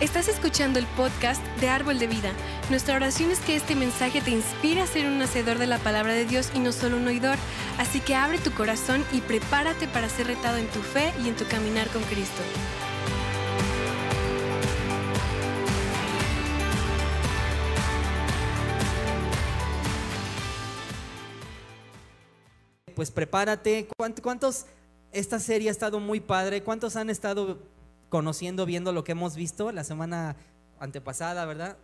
Estás escuchando el podcast de Árbol de Vida. Nuestra oración es que este mensaje te inspire a ser un hacedor de la palabra de Dios y no solo un oidor. Así que abre tu corazón y prepárate para ser retado en tu fe y en tu caminar con Cristo. Pues prepárate. ¿Cuántos? Esta serie ha estado muy padre. ¿Cuántos han estado conociendo, viendo lo que hemos visto la semana antepasada, ¿verdad?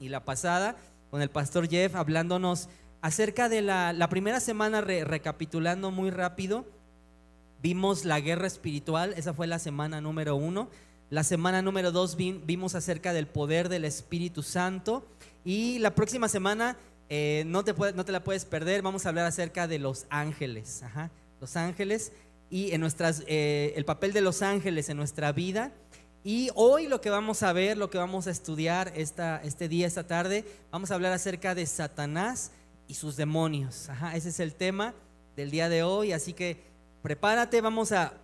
Y la pasada, con el pastor Jeff hablándonos acerca de la, primera semana, recapitulando muy rápido, vimos la guerra espiritual, esa fue la semana número uno. La semana número dos vimos acerca del poder del Espíritu Santo. Y la próxima semana, eh, no, te no te la puedes perder, vamos a hablar acerca de los ángeles. Los ángeles y en nuestras, eh, el papel de los ángeles en nuestra vida. Y hoy lo que vamos a ver, lo que vamos a estudiar esta, este día, esta tarde, vamos a hablar acerca de Satanás y sus demonios. Ajá, ese es el tema del día de hoy, así que prepárate, vamos a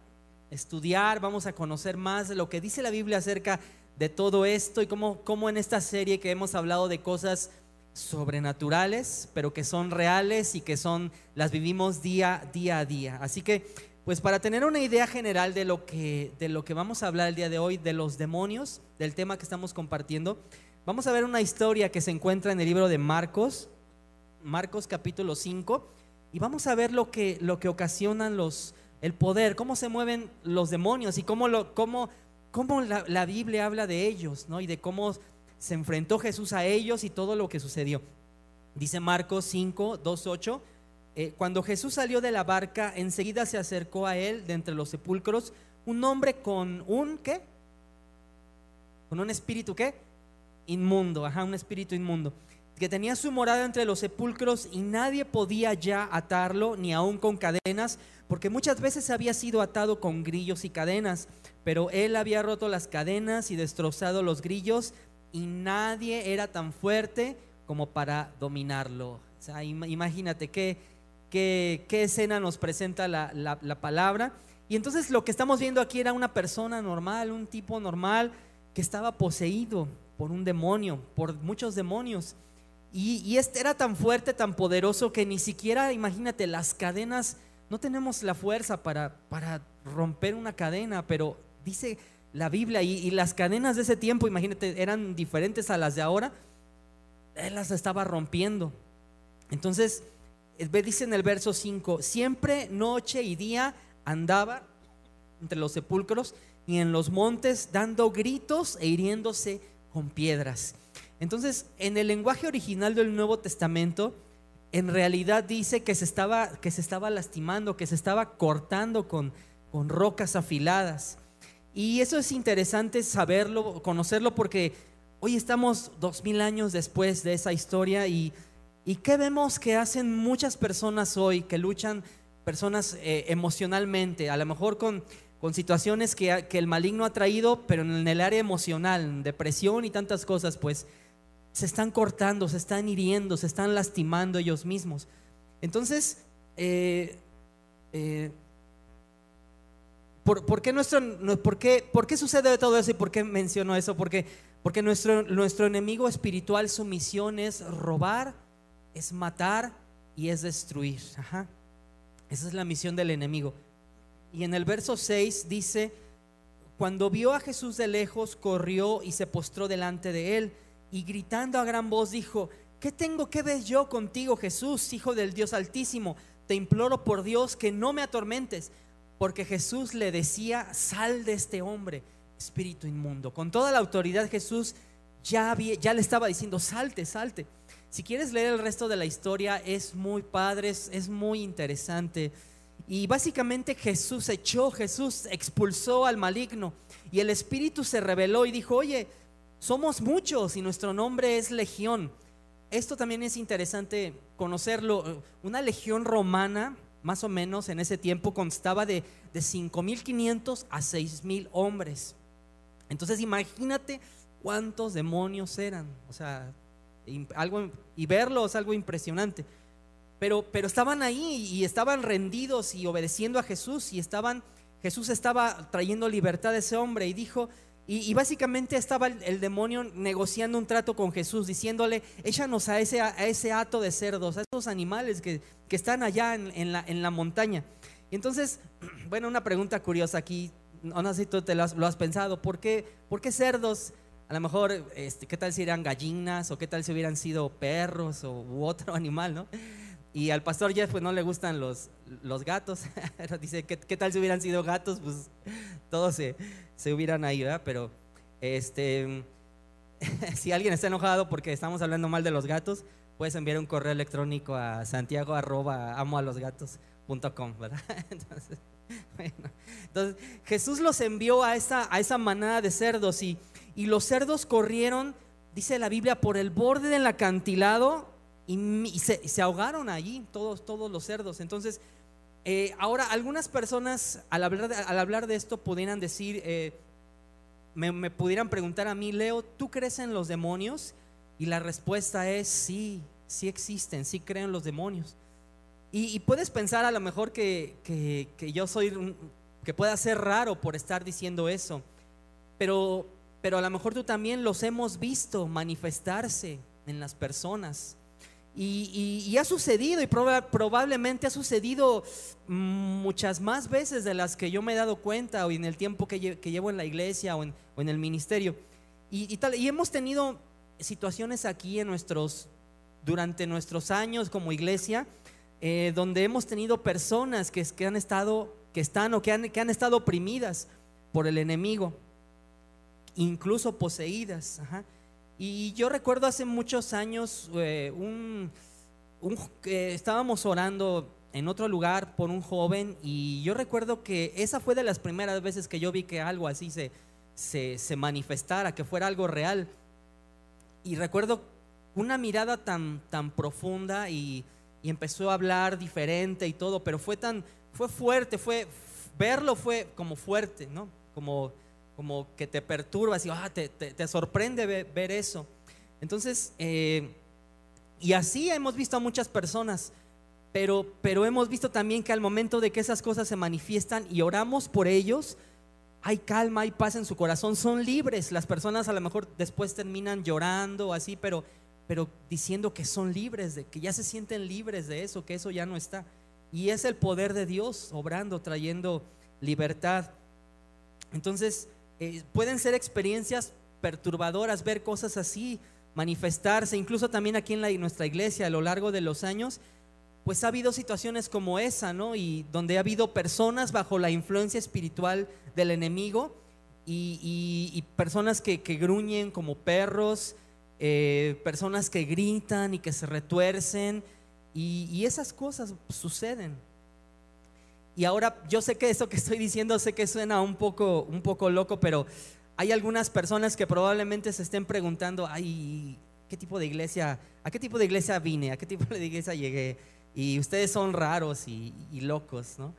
estudiar, vamos a conocer más lo que dice la Biblia acerca de todo esto y cómo, cómo en esta serie que hemos hablado de cosas sobrenaturales, pero que son reales y que son las vivimos día día a día. Así que pues para tener una idea general de lo que, de lo que vamos a hablar el día de hoy, de los demonios, del tema que estamos compartiendo, vamos a ver una historia que se encuentra en el libro de Marcos, Marcos capítulo 5, y vamos a ver lo que, lo que ocasionan los, el poder, cómo se mueven los demonios y cómo, lo, cómo, cómo la, la, Biblia habla de ellos, ¿no? Y de cómo se enfrentó Jesús a ellos y todo lo que sucedió. Dice Marcos 5, 2, 8. Eh, cuando Jesús salió de la barca, enseguida se acercó a él de entre los sepulcros un hombre con un ¿qué? Con un espíritu ¿qué? Inmundo, ajá, un espíritu inmundo, que tenía su morada entre los sepulcros y nadie podía ya atarlo ni aún con cadenas, porque muchas veces había sido atado con grillos y cadenas, pero él había roto las cadenas y destrozado los grillos y nadie era tan fuerte como para dominarlo. O sea, imagínate que qué, escena nos presenta la, palabra. Y entonces lo que estamos viendo aquí era una persona normal, un tipo normal que estaba poseído por un demonio, por muchos demonios. Y, este era tan fuerte, tan poderoso que ni siquiera, imagínate, las cadenas, no tenemos la fuerza para, para romper una cadena, pero dice la Biblia y, las cadenas de ese tiempo, imagínate, eran diferentes a las de ahora, él las estaba rompiendo. Entonces, dice en el verso 5, siempre noche y día andaba entre los sepulcros y en los montes dando gritos e hiriéndose con piedras. Entonces, en el lenguaje original del Nuevo Testamento, en realidad dice que se estaba, que se estaba lastimando, que se estaba cortando con, con rocas afiladas. Y eso es interesante saberlo, conocerlo, porque hoy estamos dos mil años después de esa historia y ¿Y qué vemos que hacen muchas personas hoy que luchan, personas eh, emocionalmente, a lo mejor con, con situaciones que, que, el maligno ha traído, pero en el área emocional, depresión y tantas cosas, pues se están cortando, se están hiriendo, se están lastimando ellos mismos. Entonces, eh, eh, ¿por, qué nuestro, por, qué, ¿por qué sucede todo eso y por qué menciono eso? Porque, porque nuestro, nuestro enemigo espiritual, su misión es robar, es matar y es destruir. Esa es la misión del enemigo. Y en el verso 6 dice, cuando vio a Jesús de lejos, corrió y se postró delante de él y gritando a gran voz dijo, ¿qué tengo que ver yo contigo, Jesús, Hijo del Dios Altísimo? Te imploro por Dios que no me atormentes, porque Jesús le decía, sal de este hombre, espíritu inmundo. Con toda la autoridad Jesús ya, ya le estaba diciendo, salte, salte. Si quieres leer el resto de la historia, es muy padre, es, muy interesante. Y básicamente Jesús echó, Jesús expulsó al maligno y el espíritu se reveló y dijo, oye, somos muchos y nuestro nombre es legión. Esto también es interesante conocerlo. Una legión romana, más o menos en ese tiempo, constaba de, de 5.500 a 6.000 hombres. Entonces imagínate cuántos demonios eran. O sea, algo, y verlo es algo impresionante. Pero, pero estaban ahí y estaban rendidos y obedeciendo a Jesús y estaban, Jesús estaba trayendo libertad a ese hombre y dijo, Y, básicamente estaba el, demonio negociando un trato con Jesús, diciéndole, échanos a ese, a ese hato de cerdos, a esos animales que, están allá en, la, en la montaña. Y entonces, bueno, una pregunta curiosa aquí, no sé si tú te lo has, pensado, ¿por qué, ¿por qué cerdos? A lo mejor, este, ¿qué tal si eran gallinas o qué tal si hubieran sido perros o otro animal, no? Y al pastor Jeff pues no le gustan los, los gatos. Dice, ¿qué, ¿qué, tal si hubieran sido gatos? Pues todos se, se hubieran ahí, ¿verdad? Pero este, si alguien está enojado porque estamos hablando mal de los gatos, puedes enviar un correo electrónico a santiago arroba amo a los gatos ¿verdad? Entonces, bueno, entonces, Jesús los envió a esa, a esa manada de cerdos y, y los cerdos corrieron, dice la Biblia, por el borde del acantilado y, se, ahogaron allí, todos, todos los cerdos. Entonces, eh, ahora algunas personas al hablar de, al hablar de esto pudieran decir, eh, me, pudieran preguntar a mí, Leo, ¿tú crees en los demonios? Y la respuesta es sí, sí existen, sí creo en los demonios. Y, puedes pensar a lo mejor que, que, yo soy, que pueda ser raro por estar diciendo eso, pero, pero a lo mejor tú también los hemos visto manifestarse en las personas. Y, ha sucedido y probablemente ha sucedido muchas más veces de las que yo me he dado cuenta o en el tiempo que, llevo en la iglesia o en, el ministerio. Y, tal, y hemos tenido situaciones aquí en nuestros, durante nuestros años como iglesia, eh, donde hemos tenido personas que, que, han estado, que están o que han, que han estado oprimidas por el enemigo, incluso poseídas. Y yo recuerdo hace muchos años, eh, un, estábamos orando en otro lugar por un joven y yo recuerdo que esa fue de las primeras veces que yo vi que algo así se, se, manifestara, que fuera algo real. Y recuerdo una mirada tan, tan profunda y, y, empezó a hablar diferente y todo, pero fue tan, fue fuerte, fue, verlo fue como fuerte, ¿no? Como como que te perturba, y ah, te, te, sorprende ver, eso. Entonces, eh, y así hemos visto a muchas personas, pero, pero hemos visto también que al momento de que esas cosas se manifiestan y oramos por ellos, hay calma, hay paz en su corazón, son libres. Las personas a lo mejor después terminan llorando así, pero, pero diciendo que son libres, de, que ya se sienten libres de eso, que eso ya no está. Y es el poder de Dios obrando, trayendo libertad. Entonces, eh, pueden ser experiencias perturbadoras, ver cosas así, manifestarse, incluso también aquí en, nuestra iglesia a lo largo de los años, pues ha habido situaciones como esa, ¿no? Y donde ha habido personas bajo la influencia espiritual del enemigo y, personas que, gruñen como perros, eh, personas que gritan y que se retuercen, y esas cosas suceden. Y ahora yo sé que eso que estoy diciendo, sé que suena un poco, un poco loco, pero hay algunas personas que probablemente se estén preguntando, ay, ¿qué tipo de iglesia, a qué tipo de iglesia vine, a qué tipo de iglesia llegué? Y ustedes son raros y, locos, ¿no?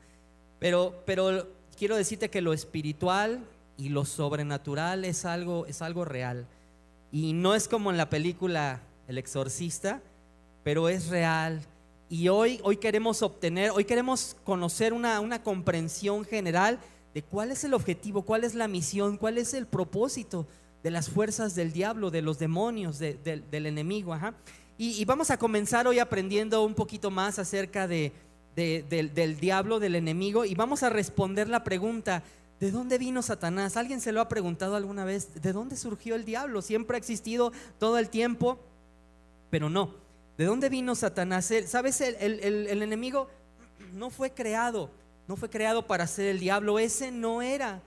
Pero, pero quiero decirte que lo espiritual y lo sobrenatural es algo, es algo real. Y no es como en la película El Exorcista, pero es real y hoy, hoy queremos obtener, hoy queremos conocer una, una comprensión general de cuál es el objetivo, cuál es la misión, cuál es el propósito de las fuerzas del diablo, de los demonios, del enemigo. Y, vamos a comenzar hoy aprendiendo un poquito más acerca de, del, diablo, del enemigo, y vamos a responder la pregunta, ¿de dónde vino Satanás? ¿Alguien se lo ha preguntado alguna vez? ¿De dónde surgió el diablo? Siempre ha existido todo el tiempo, pero no. ¿De dónde vino Satanás? ¿Sabes? El, enemigo no fue creado, no fue creado para ser el diablo. Ese no era,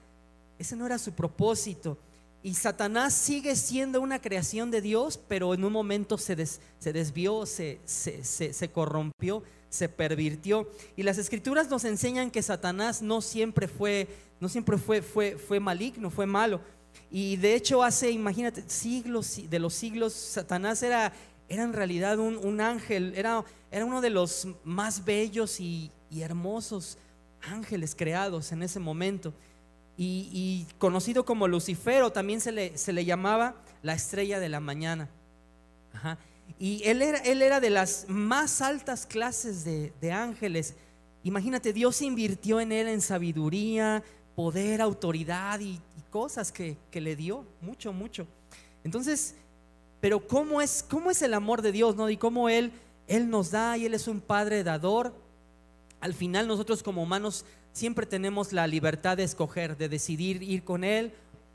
ese no era su propósito. Y Satanás sigue siendo una creación de Dios, pero en un momento se, desvió, se, se, corrompió, se pervirtió. Y las escrituras nos enseñan que Satanás no siempre fue, no siempre fue, fue, fue maligno, fue malo. Y de hecho hace, imagínate, siglos de los siglos, Satanás era era en realidad un, ángel, era, era, uno de los más bellos y, hermosos ángeles creados en ese momento. Y, conocido como Lucifero, también se le, se le, llamaba la estrella de la mañana. Y él era, él era, de las más altas clases de, ángeles. Imagínate, Dios invirtió en él en sabiduría, poder, autoridad y, cosas que, que le dio, mucho, mucho. Entonces, pero ¿cómo es, cómo es el amor de Dios, no? Y cómo Él, Él nos da y Él es un Padre dador. Al final nosotros como humanos siempre tenemos la libertad de escoger, de decidir ir con Él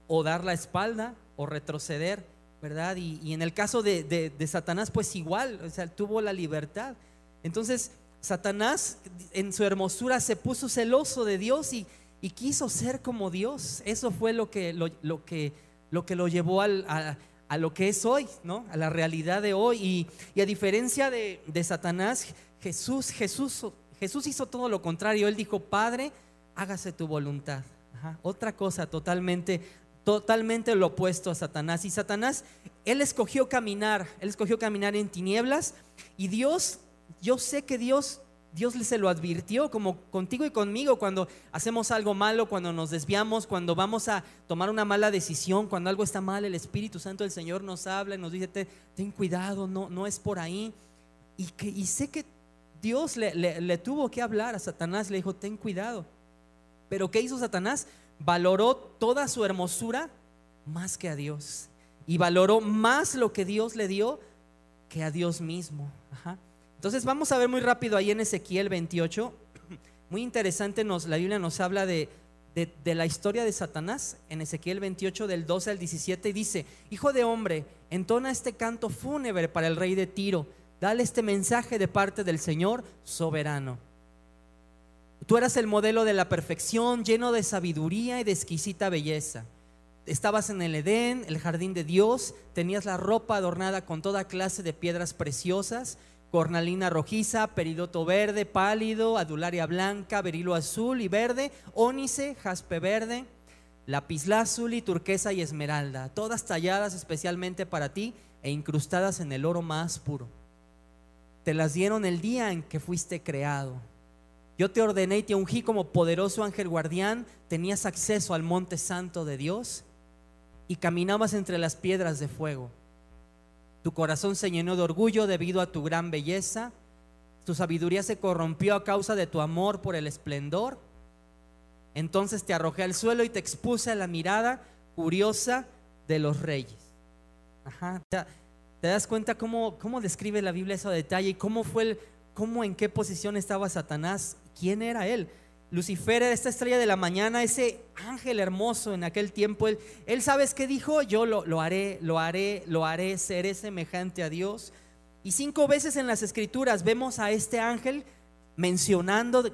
o dar la espalda o retroceder, ¿verdad? Y, en el caso de, de, Satanás, pues igual, o sea, tuvo la libertad. Entonces, Satanás en su hermosura se puso celoso de Dios y, y quiso ser como Dios. Eso fue lo que lo, lo que, lo, que lo llevó al, a, a, lo que es hoy, ¿no? A la realidad de hoy. Y, y a diferencia de, de Satanás, Jesús, Jesús Jesús hizo todo lo contrario. Él dijo, Padre, hágase tu voluntad. Otra cosa totalmente, totalmente lo opuesto a Satanás. Y Satanás, él escogió caminar, él escogió caminar en tinieblas. Y Dios, yo sé que Dios, Dios se lo advirtió, como contigo y conmigo, cuando hacemos algo malo, cuando nos desviamos, cuando vamos a tomar una mala decisión, cuando algo está mal, el Espíritu Santo del Señor nos habla y nos dice, ten cuidado, no, no es por ahí. Y, que, y sé que Dios le, tuvo que hablar a Satanás, le dijo, ten cuidado. Pero ¿qué hizo Satanás? Valoró toda su hermosura más que a Dios. Y valoró más lo que Dios le dio que a Dios mismo. Entonces vamos a ver muy rápido ahí en Ezequiel 28. Muy interesante, nos, la Biblia nos habla de, de, la historia de Satanás en Ezequiel 28 del 12 al 17 y dice, Hijo de hombre, entona este canto fúnebre para el rey de Tiro Dale este mensaje de parte del Señor soberano. Tú eras el modelo de la perfección, lleno de sabiduría y de exquisita belleza. Estabas en el Edén, el jardín de Dios, tenías la ropa adornada con toda clase de piedras preciosas, cornalina rojiza, peridoto verde, pálido, adularia blanca, berilo azul y verde, ónice, jaspe verde, lapislázuli, turquesa y esmeralda, todas talladas especialmente para ti e incrustadas en el oro más puro te las dieron el día en que fuiste creado. Yo te ordené y te ungí como poderoso ángel guardián, tenías acceso al monte santo de Dios y caminabas entre las piedras de fuego. Tu corazón se llenó de orgullo debido a tu gran belleza, tu sabiduría se corrompió a causa de tu amor por el esplendor. Entonces te arrojé al suelo y te expuse a la mirada curiosa de los reyes. Ajá. ¿Te das cuenta cómo, cómo describe la Biblia eso a detalle y cómo fue el, cómo en qué posición estaba Satanás? ¿Quién era él? Lucifer esta estrella de la mañana, ese ángel hermoso en aquel tiempo. Él, él ¿sabes qué dijo? Yo lo, lo haré, lo haré, lo haré, seré semejante a Dios. Y cinco veces en las escrituras vemos a este ángel mencionando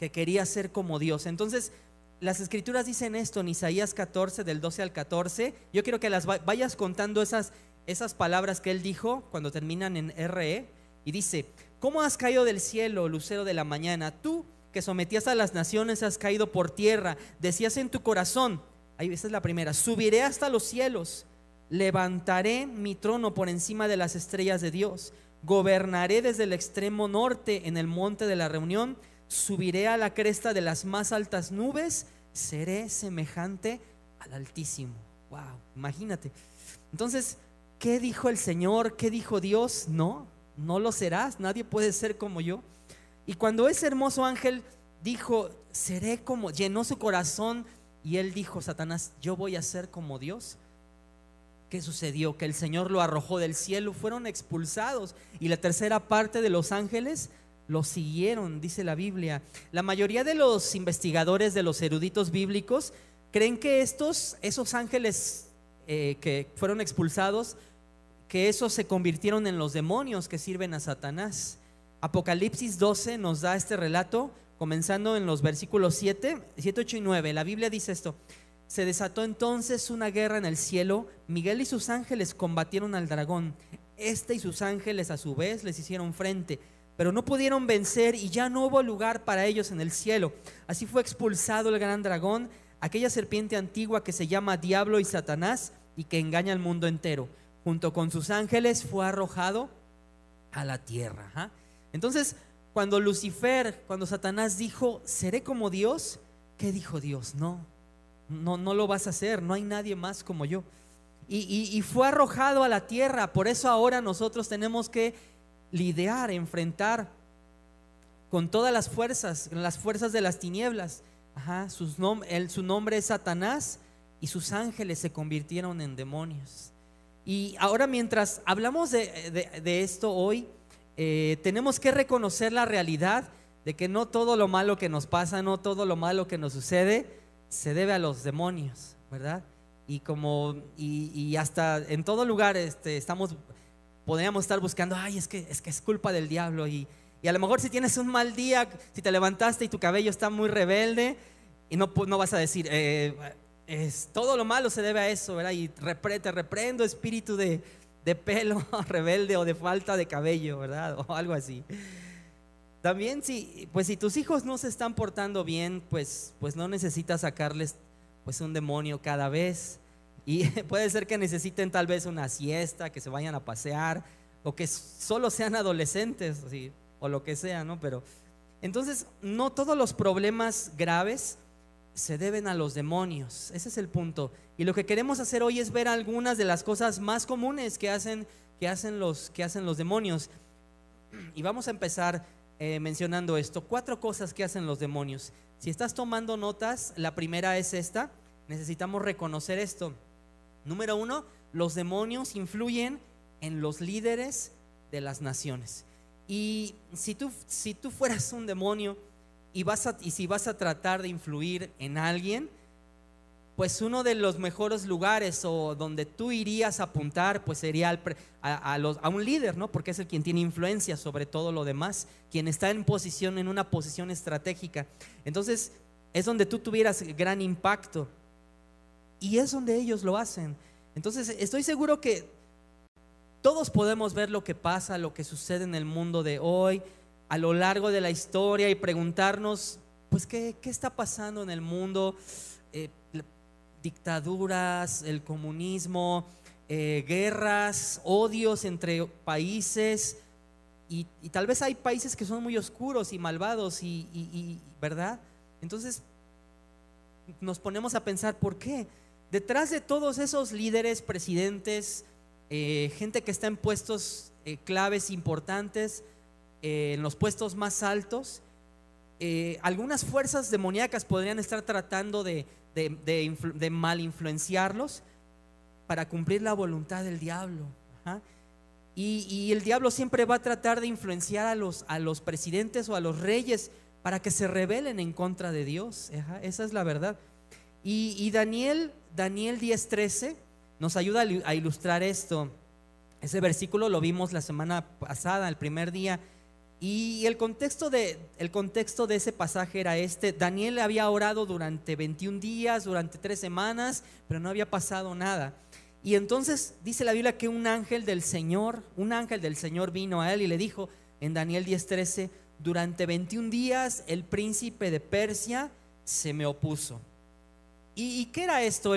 que quería ser como Dios. Entonces, las escrituras dicen esto en Isaías 14, del 12 al 14. Yo quiero que las vayas contando esas, esas palabras que él dijo cuando terminan en RE y dice, ¿cómo has caído del cielo, lucero de la mañana? Tú que sometías a las naciones has caído por tierra, decías en tu corazón, ahí esa es la primera, subiré hasta los cielos, levantaré mi trono por encima de las estrellas de Dios, gobernaré desde el extremo norte en el monte de la reunión, subiré a la cresta de las más altas nubes, seré semejante al Altísimo. Wow, imagínate. Entonces, ¿Qué dijo el Señor? ¿Qué dijo Dios? No, no lo serás, nadie puede ser como yo. Y cuando ese hermoso ángel dijo, seré como, llenó su corazón y él dijo, Satanás, yo voy a ser como Dios. ¿Qué sucedió? Que el Señor lo arrojó del cielo, fueron expulsados y la tercera parte de los ángeles lo siguieron, dice la Biblia. La mayoría de los investigadores, de los eruditos bíblicos, creen que estos, esos ángeles eh, que fueron expulsados, que esos se convirtieron en los demonios que sirven a Satanás. Apocalipsis 12 nos da este relato, comenzando en los versículos 7, 7, 8 y 9. La Biblia dice esto. Se desató entonces una guerra en el cielo. Miguel y sus ángeles combatieron al dragón. Este y sus ángeles a su vez les hicieron frente, pero no pudieron vencer y ya no hubo lugar para ellos en el cielo. Así fue expulsado el gran dragón, aquella serpiente antigua que se llama Diablo y Satanás y que engaña al mundo entero junto con sus ángeles, fue arrojado a la tierra. Entonces, cuando Lucifer, cuando Satanás dijo, seré como Dios, ¿qué dijo Dios? No, no, no lo vas a hacer, no hay nadie más como yo. Y, y fue arrojado a la tierra, por eso ahora nosotros tenemos que lidiar, enfrentar con todas las fuerzas, las fuerzas de las tinieblas. Ajá, su nombre es Satanás y sus ángeles se convirtieron en demonios. Y ahora mientras hablamos de, esto hoy, eh, tenemos que reconocer la realidad de que no todo lo malo que nos pasa, no todo lo malo que nos sucede, se debe a los demonios, ¿verdad? Y como, y, hasta en todo lugar este, estamos, podríamos estar buscando, ay, es que es, que es culpa del diablo. Y, y a lo mejor si tienes un mal día, si te levantaste y tu cabello está muy rebelde, y no, no vas a decir, eh, es, todo lo malo se debe a eso, ¿verdad? Y te reprendo espíritu de, de pelo rebelde o de falta de cabello, ¿verdad? O algo así. También si, pues si tus hijos no se están portando bien, pues, pues no necesitas sacarles pues un demonio cada vez. Y puede ser que necesiten tal vez una siesta, que se vayan a pasear, o que solo sean adolescentes, o lo que sea, ¿no? Pero entonces, no todos los problemas graves se deben a los demonios. Ese es el punto. Y lo que queremos hacer hoy es ver algunas de las cosas más comunes que hacen, que hacen, los, que hacen los demonios. Y vamos a empezar eh, mencionando esto. Cuatro cosas que hacen los demonios. Si estás tomando notas, la primera es esta. Necesitamos reconocer esto. Número uno, los demonios influyen en los líderes de las naciones. Y si tú, si tú fueras un demonio, y, vas y si vas a tratar de influir en alguien, pues uno de los mejores lugares o donde tú irías a apuntar, pues sería a, los, a, un líder, ¿no? Porque es el quien tiene influencia sobre todo lo demás, quien está en posición, en una posición estratégica. Entonces, es donde tú tuvieras gran impacto. Y es donde ellos lo hacen. Entonces, estoy seguro que todos podemos ver lo que pasa, lo que sucede en el mundo de hoy, a lo largo de la historia y preguntarnos, pues, ¿qué, está pasando en el mundo? Eh, dictaduras, el comunismo, eh, guerras, odios entre países. Y, tal vez hay países que son muy oscuros y malvados, y, ¿verdad? Entonces nos ponemos a pensar, ¿por qué? Detrás de todos esos líderes, presidentes, eh, gente que está en puestos claves importantes, eh, en los puestos más altos, eh, algunas fuerzas demoníacas podrían estar tratando de, mal influenciarlos para cumplir la voluntad del diablo. Y, el diablo siempre va a tratar de influenciar a los, presidentes o a los reyes para que se rebelen en contra de Dios. Esa es la verdad. Y, Daniel, Daniel 10:13 nos ayuda a ilustrar esto. Ese versículo lo vimos la semana pasada, el primer día y el contexto, de, el contexto de ese pasaje era este. Daniel había orado durante 21 días, durante tres semanas, pero no había pasado nada. Y entonces dice la Biblia que un ángel del Señor, un ángel del Señor vino a él y le dijo en Daniel 10:13, durante 21 días el príncipe de Persia se me opuso. ¿Y, qué era esto?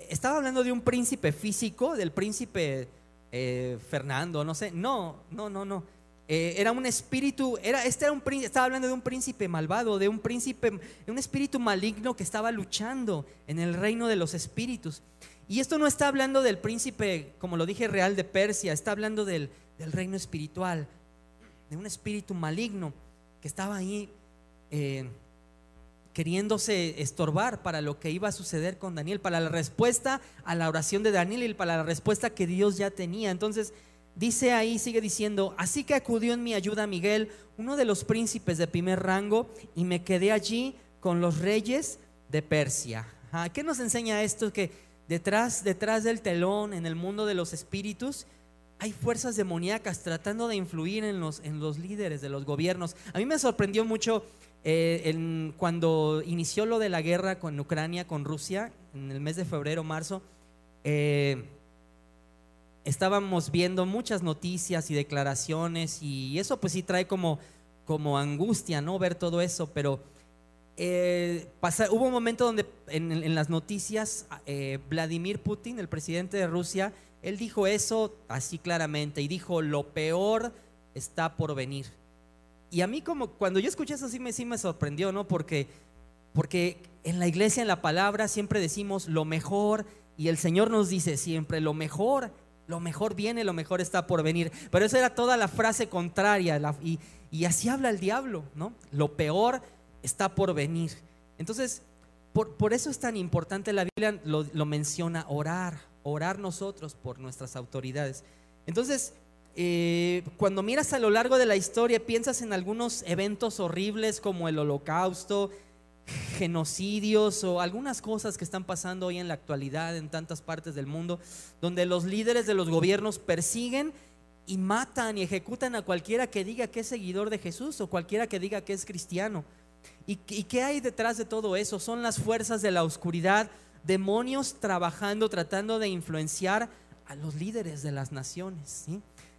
Estaba hablando de un príncipe físico, del príncipe eh, Fernando, no sé. No, no, no, no eh, era un espíritu, era, este era un estaba hablando de un príncipe malvado, de un príncipe, un espíritu maligno que estaba luchando en el reino de los espíritus. Y esto no está hablando del príncipe, como lo dije, real de Persia, está hablando del, reino espiritual, de un espíritu maligno que estaba ahí eh, queriéndose estorbar para lo que iba a suceder con Daniel, para la respuesta a la oración de Daniel y para la respuesta que Dios ya tenía. Entonces, Dice ahí, sigue diciendo, así que acudió en mi ayuda Miguel, uno de los príncipes de primer rango, y me quedé allí con los reyes de Persia. ¿Qué nos enseña esto? Que detrás, detrás del telón, en el mundo de los espíritus, hay fuerzas demoníacas tratando de influir en los, en los líderes de los gobiernos. A mí me sorprendió mucho eh, cuando inició lo de la guerra con Ucrania, con Rusia, en el mes de febrero, marzo. Eh, estábamos viendo muchas noticias y declaraciones y eso pues sí trae como, como angustia, ¿no? Ver todo eso, pero eh, hubo un momento donde en, las noticias eh, Vladimir Putin, el presidente de Rusia, él dijo eso así claramente y dijo, lo peor está por venir. Y a mí como cuando yo escuché eso sí me, sí me sorprendió, ¿no? Porque, porque en la iglesia, en la palabra, siempre decimos lo mejor y el Señor nos dice siempre lo mejor lo mejor viene, lo mejor está por venir. Pero esa era toda la frase contraria. y, así habla el diablo, ¿no? Lo peor está por venir. Entonces, por, eso es tan importante, la Biblia lo, lo menciona, orar, orar nosotros por nuestras autoridades. Entonces, eh, cuando miras a lo largo de la historia, piensas en algunos eventos horribles como el holocausto, genocidios o algunas cosas que están pasando hoy en la actualidad en tantas partes del mundo, donde los líderes de los gobiernos persiguen y matan y ejecutan a cualquiera que diga que es seguidor de Jesús o cualquiera que diga que es cristiano. ¿Y, y qué hay detrás de todo eso? Son las fuerzas de la oscuridad, demonios trabajando, tratando de influenciar a los líderes de las naciones.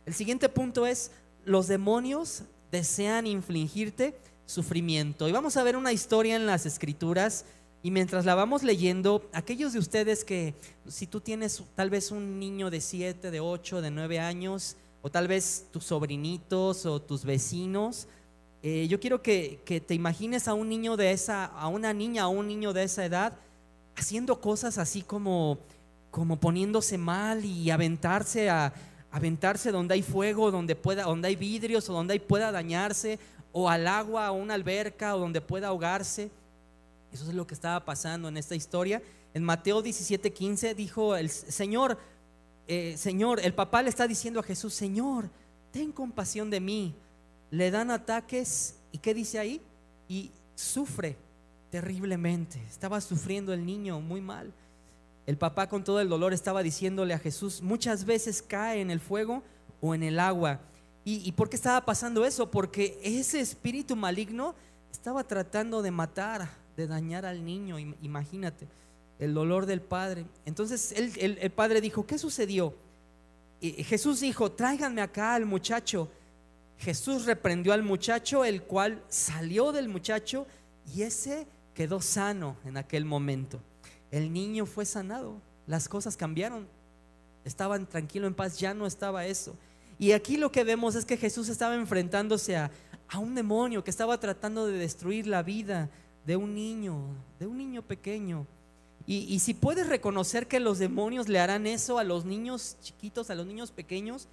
El siguiente punto es, los demonios desean infligirte sufrimiento. Y vamos a ver una historia en las escrituras y mientras la vamos leyendo, aquellos de ustedes que si tú tienes tal vez un niño de 7, de 8, de 9 años, o tal vez tus sobrinitos o tus vecinos, eh, yo quiero que, que, te imagines a un niño de esa, a una niña o un niño de esa edad, haciendo cosas así como, como poniéndose mal y aventarse a, aventarse donde hay fuego, donde pueda, donde hay vidrios o donde pueda dañarse, o al agua, o una alberca, o donde pueda ahogarse. Eso es lo que estaba pasando en esta historia. En Mateo 17:15 dijo el Señor, eh, Señor, el papá le está diciendo a Jesús, Señor, ten compasión de mí. Le dan ataques y ¿qué dice ahí? Y sufre terriblemente. Estaba sufriendo el niño muy mal. El papá con todo el dolor estaba diciéndole a Jesús, muchas veces cae en el fuego o en el agua. ¿Y, por qué estaba pasando eso? Porque ese espíritu maligno estaba tratando de matar, de dañar al niño, imagínate, el dolor del padre. Entonces el, padre dijo, ¿qué sucedió? Y Jesús dijo, tráiganme acá al muchacho. Jesús reprendió al muchacho, el cual salió del muchacho y ese quedó sano en aquel momento el niño fue sanado, las cosas cambiaron, estaban tranquilo, en paz, ya no estaba eso. Y aquí lo que vemos es que Jesús estaba enfrentándose a, un demonio que estaba tratando de destruir la vida de un niño, de un niño pequeño. Y, si puedes reconocer que los demonios le harán eso a los niños chiquitos, a los niños pequeños,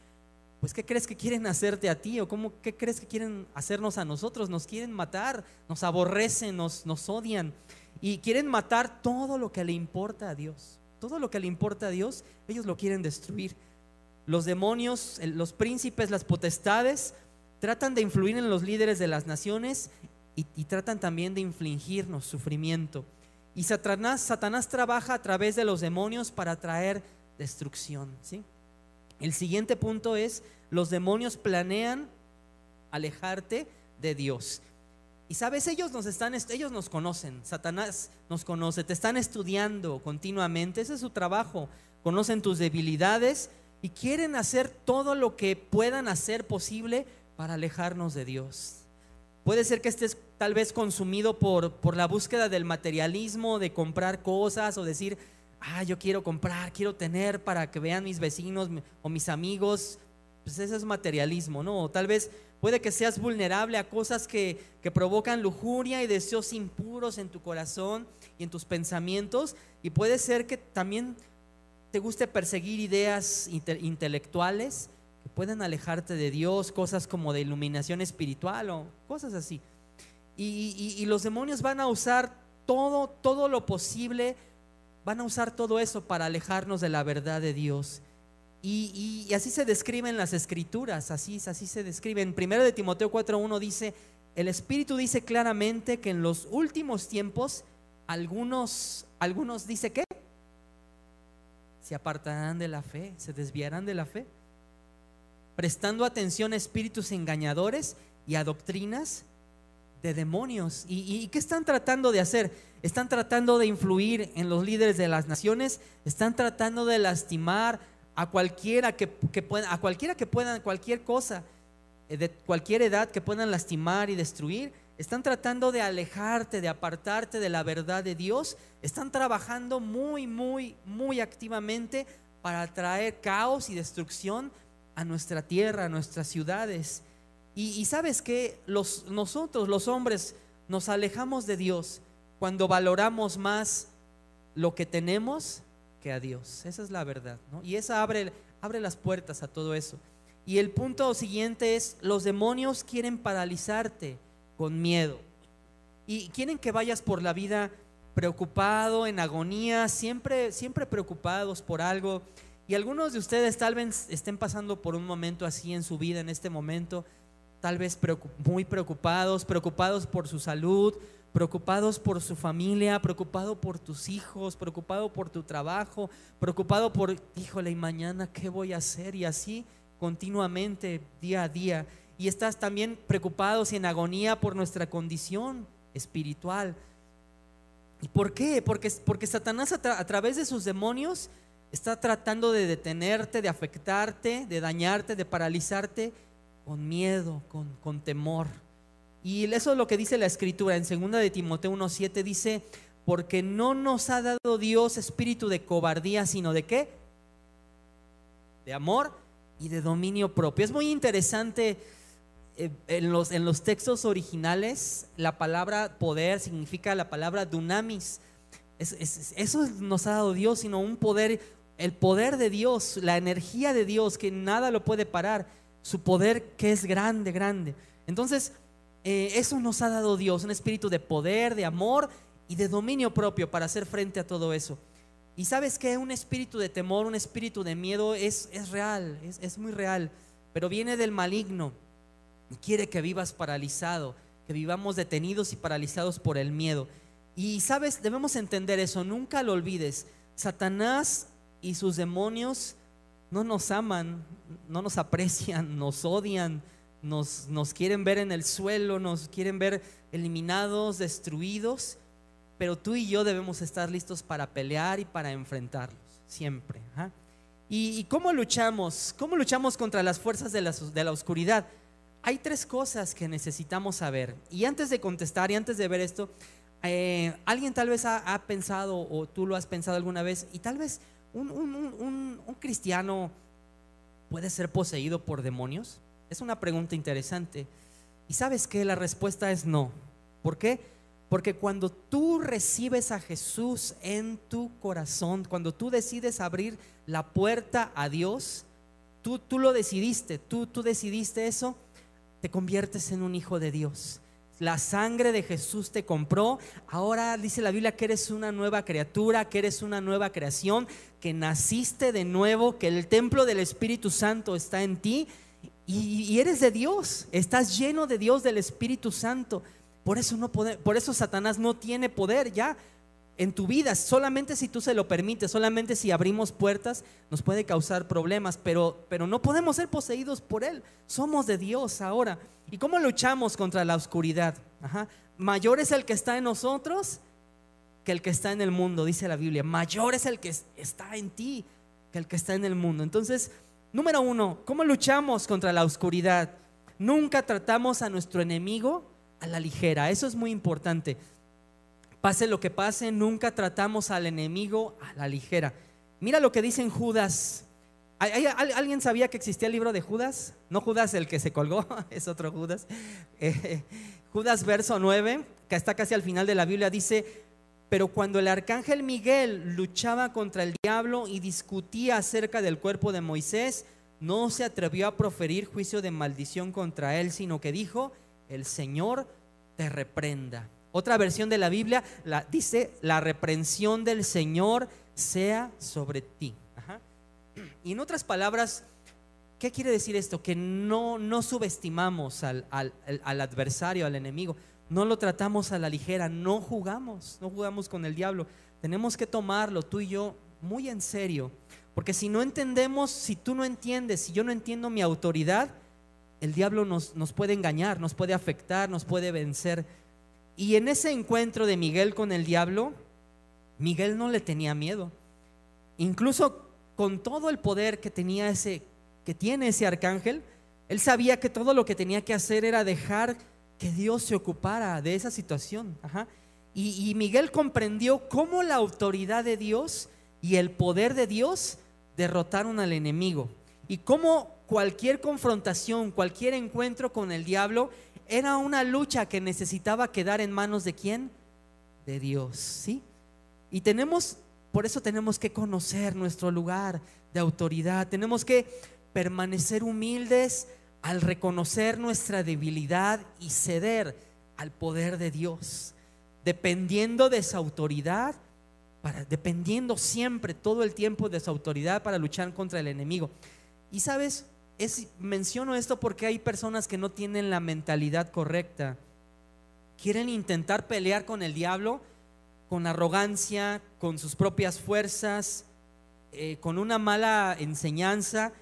pues ¿qué crees que quieren hacerte a ti? ¿O cómo, qué crees que quieren hacernos a nosotros? Nos quieren matar, nos aborrecen, nos, nos odian. Y quieren matar todo lo que le importa a Dios. Todo lo que le importa a Dios, ellos lo quieren destruir. Los demonios, los príncipes, las potestades, tratan de influir en los líderes de las naciones y, tratan también de infligirnos sufrimiento. Y Satanás, Satanás trabaja a través de los demonios para traer destrucción. ¿sí? El siguiente punto es, los demonios planean alejarte de Dios. Y sabes, ellos nos están, ellos nos conocen, Satanás nos conoce, te están estudiando continuamente, ese es su trabajo, conocen tus debilidades y quieren hacer todo lo que puedan hacer posible para alejarnos de Dios. Puede ser que estés tal vez consumido por, por la búsqueda del materialismo, de comprar cosas o decir, ah, yo quiero comprar, quiero tener para que vean mis vecinos o mis amigos. Pues ese es materialismo, ¿no? O tal vez Puede que seas vulnerable a cosas que, provocan lujuria y deseos impuros en tu corazón y en tus pensamientos. Y puede ser que también te guste perseguir ideas intelectuales que pueden alejarte de Dios, cosas como de iluminación espiritual o cosas así. Y, los demonios van a usar todo, todo lo posible, van a usar todo eso para alejarnos de la verdad de Dios. Y, así se describen las escrituras, así, así se describen. En 1 de Timoteo 4.1 dice, el Espíritu dice claramente que en los últimos tiempos algunos, algunos dice que se apartarán de la fe, se desviarán de la fe, prestando atención a espíritus engañadores y a doctrinas de demonios. ¿Y, ¿Y, qué están tratando de hacer? Están tratando de influir en los líderes de las naciones, están tratando de lastimar a cualquiera que, pueda, a cualquiera que puedan, cualquier cosa, eh, de cualquier edad que puedan lastimar y destruir, están tratando de alejarte, de apartarte de la verdad de Dios, están trabajando muy, muy, muy activamente para traer caos y destrucción a nuestra tierra, a nuestras ciudades. Y, sabes que los, nosotros, los hombres, nos alejamos de Dios cuando valoramos más lo que tenemos que a Dios. Esa es la verdad. Y esa abre, abre las puertas a todo eso. Y el punto siguiente es, los demonios quieren paralizarte con miedo. Y quieren que vayas por la vida preocupado, en agonía, siempre, siempre preocupados por algo. Y algunos de ustedes tal vez estén pasando por un momento así en su vida, en este momento, tal vez muy preocupados, preocupados por su salud, preocupados por su familia, preocupado por tus hijos, preocupado por tu trabajo, preocupado por, híjole, ¿y mañana qué voy a hacer? Y así continuamente, día a día. Y estás también preocupados y en agonía por nuestra condición espiritual. ¿Y por qué? Porque, porque Satanás a, través de sus demonios está tratando de detenerte, de afectarte, de dañarte, de paralizarte con miedo, con, con temor. Y eso es lo que dice la escritura en 2 de Timoteo 1.7 dice, porque no nos ha dado Dios espíritu de cobardía, sino de qué? De amor y de dominio propio. Es muy interesante en los, en los textos originales, la palabra poder significa la palabra dunamis. eso nos ha dado Dios, sino un poder, el poder de Dios, la energía de Dios, que nada lo puede parar, su poder que es grande, grande. Entonces, eh, eso nos ha dado Dios, un espíritu de poder, de amor y de dominio propio para hacer frente a todo eso. Y sabes que un espíritu de temor, un espíritu de miedo es, es real, es, es muy real, pero viene del maligno y quiere que vivas paralizado, que vivamos detenidos y paralizados por el miedo. Y sabes, debemos entender eso, nunca lo olvides. Satanás y sus demonios no nos aman, no nos aprecian, nos odian, nos, nos quieren ver en el suelo, nos quieren ver eliminados, destruidos, pero tú y yo debemos estar listos para pelear y para enfrentarlos, siempre. ¿Y, cómo luchamos? ¿Cómo luchamos contra las fuerzas de la, de la oscuridad? Hay tres cosas que necesitamos saber. Y antes de contestar y antes de ver esto, eh, alguien tal vez ha, pensado o tú lo has pensado alguna vez y tal vez un, un cristiano puede ser poseído por demonios. Es una pregunta interesante. Y sabes que la respuesta es no. ¿Por qué? Porque cuando tú recibes a Jesús en tu corazón, cuando tú decides abrir la puerta a Dios, tú, tú lo decidiste, tú, tú decidiste eso, te conviertes en un hijo de Dios. La sangre de Jesús te compró. Ahora dice la Biblia que eres una nueva criatura, que eres una nueva creación, que naciste de nuevo, que el templo del Espíritu Santo está en ti y, eres de Dios, estás lleno de Dios, del Espíritu Santo. Por eso, no por eso Satanás no tiene poder ya en tu vida. Solamente si tú se lo permites, solamente si abrimos puertas, nos puede causar problemas, pero, pero no podemos ser poseídos por Él. Somos de Dios ahora. ¿Y cómo luchamos contra la oscuridad? Mayor es el que está en nosotros que el que está en el mundo, dice la Biblia. Mayor es el que está en ti que el que está en el mundo. Entonces, Número uno, ¿cómo luchamos contra la oscuridad? Nunca tratamos a nuestro enemigo a la ligera. Eso es muy importante. Pase lo que pase, nunca tratamos al enemigo a la ligera. Mira lo que dice en Judas. alguien sabía que existía el libro de Judas? No Judas el que se colgó, es otro Judas. Eh, Judas verso 9, que está casi al final de la Biblia, dice, pero cuando el arcángel Miguel luchaba contra el diablo y discutía acerca del cuerpo de Moisés, no se atrevió a proferir juicio de maldición contra él, sino que dijo, el Señor te reprenda. Otra versión de la Biblia la, dice, la reprensión del Señor sea sobre ti. Y en otras palabras, ¿qué quiere decir esto? Que no, no subestimamos al adversario, al enemigo no lo tratamos a la ligera, no jugamos, no jugamos con el diablo. Tenemos que tomarlo tú y yo muy en serio, porque si no entendemos, si tú no entiendes, si yo no entiendo mi autoridad, el diablo nos, nos puede engañar, nos puede afectar, nos puede vencer. Y en ese encuentro de Miguel con el diablo, Miguel no le tenía miedo. Incluso con todo el poder que tenía ese que tiene ese arcángel, él sabía que todo lo que tenía que hacer era dejar que Dios se ocupara de esa situación. Y, Miguel comprendió cómo la autoridad de Dios y el poder de Dios derrotaron al enemigo. Y cómo cualquier confrontación, cualquier encuentro con el diablo era una lucha que necesitaba quedar en manos de quién? De Dios, ¿sí? Y tenemos, por eso tenemos que conocer nuestro lugar de autoridad. Tenemos que permanecer humildes al reconocer nuestra debilidad y ceder al poder de Dios. dependiendo de esa autoridad, para, dependiendo siempre, todo el tiempo de su autoridad para luchar contra el enemigo. Y sabes, es, menciono esto porque hay personas que no tienen la mentalidad correcta. Quieren intentar pelear con el diablo con arrogancia, con sus propias fuerzas, eh, con una mala enseñanza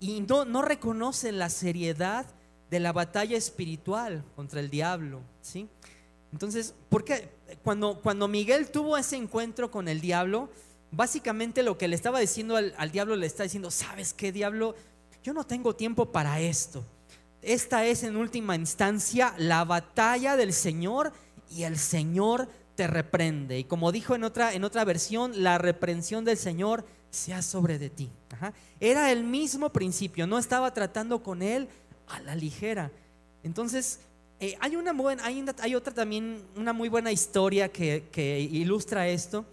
y no, no reconocen la seriedad de la batalla espiritual contra el diablo. ¿sí? Entonces, porque cuando, cuando Miguel tuvo ese encuentro con el diablo, básicamente lo que le estaba diciendo al, al diablo le está diciendo, ¿sabes qué diablo? Yo no tengo tiempo para esto. Esta es en última instancia la batalla del Señor y el Señor te reprende. Y como dijo en otra, en otra versión, la reprensión del Señor sea sobre de ti. Era el mismo principio, no estaba tratando con él a la ligera. Entonces, eh, hay, una buena, hay, otra también, una muy buena historia que, ilustra esto,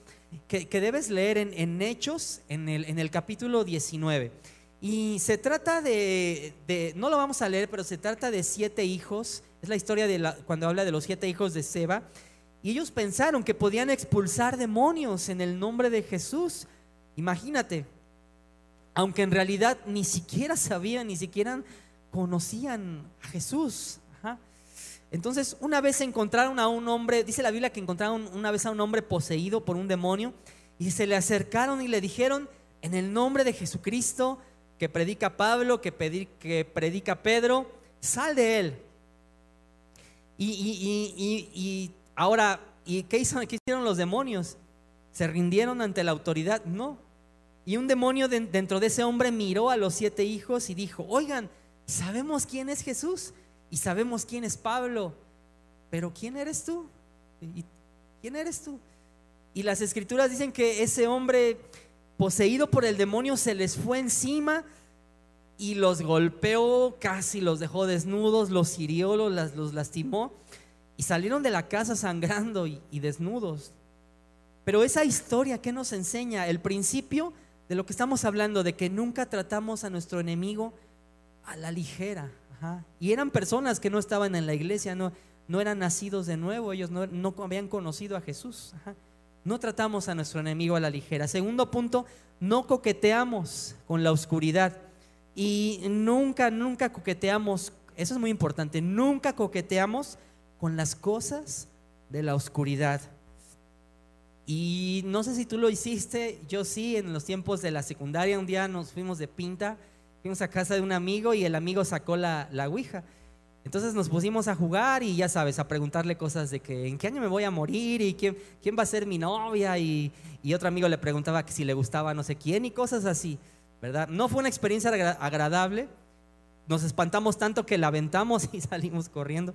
que, debes leer en, Hechos, en el, en el, capítulo 19. Y se trata de, no lo vamos a leer, pero se trata de siete hijos. Es la historia de cuando habla de los siete hijos de Seba. Y ellos pensaron que podían expulsar demonios en el nombre de Jesús. Imagínate, aunque en realidad ni siquiera sabían, ni siquiera conocían a Jesús. Entonces, una vez encontraron a un hombre, dice la Biblia que encontraron una vez a un hombre poseído por un demonio y se le acercaron y le dijeron, en el nombre de Jesucristo, que predica Pablo, que, predica Pedro, sal de él. y Ahora, ¿y qué, hicieron los demonios? ¿Se rindieron ante la autoridad? No. Y un demonio dentro de ese hombre miró a los siete hijos y dijo, oigan, sabemos quién es Jesús y sabemos quién es Pablo, pero ¿quién eres tú? ¿Quién eres tú? Y las escrituras dicen que ese hombre poseído por el demonio se les fue encima y los golpeó, casi los dejó desnudos, los hirió, los lastimó y salieron de la casa sangrando y, desnudos. Pero esa historia, ¿qué nos enseña? El principio de lo que estamos hablando, de que nunca tratamos a nuestro enemigo a la ligera. Y eran personas que no estaban en la iglesia, no, eran nacidos de nuevo, ellos no, no habían conocido a Jesús. No tratamos a nuestro enemigo a la ligera. Segundo punto, no coqueteamos con la oscuridad. Y nunca, nunca coqueteamos, eso es muy importante, nunca coqueteamos con las cosas de la oscuridad. Y no sé si tú lo hiciste, yo sí, en los tiempos de la secundaria, un día nos fuimos de pinta, fuimos a casa de un amigo y el amigo sacó la, la Ouija. Entonces nos pusimos a jugar y ya sabes, a preguntarle cosas de que en qué año me voy a morir y quién, quién va a ser mi novia y, otro amigo le preguntaba que si le gustaba no sé quién y cosas así, ¿verdad? No fue una experiencia agradable, nos espantamos tanto que la aventamos y salimos corriendo,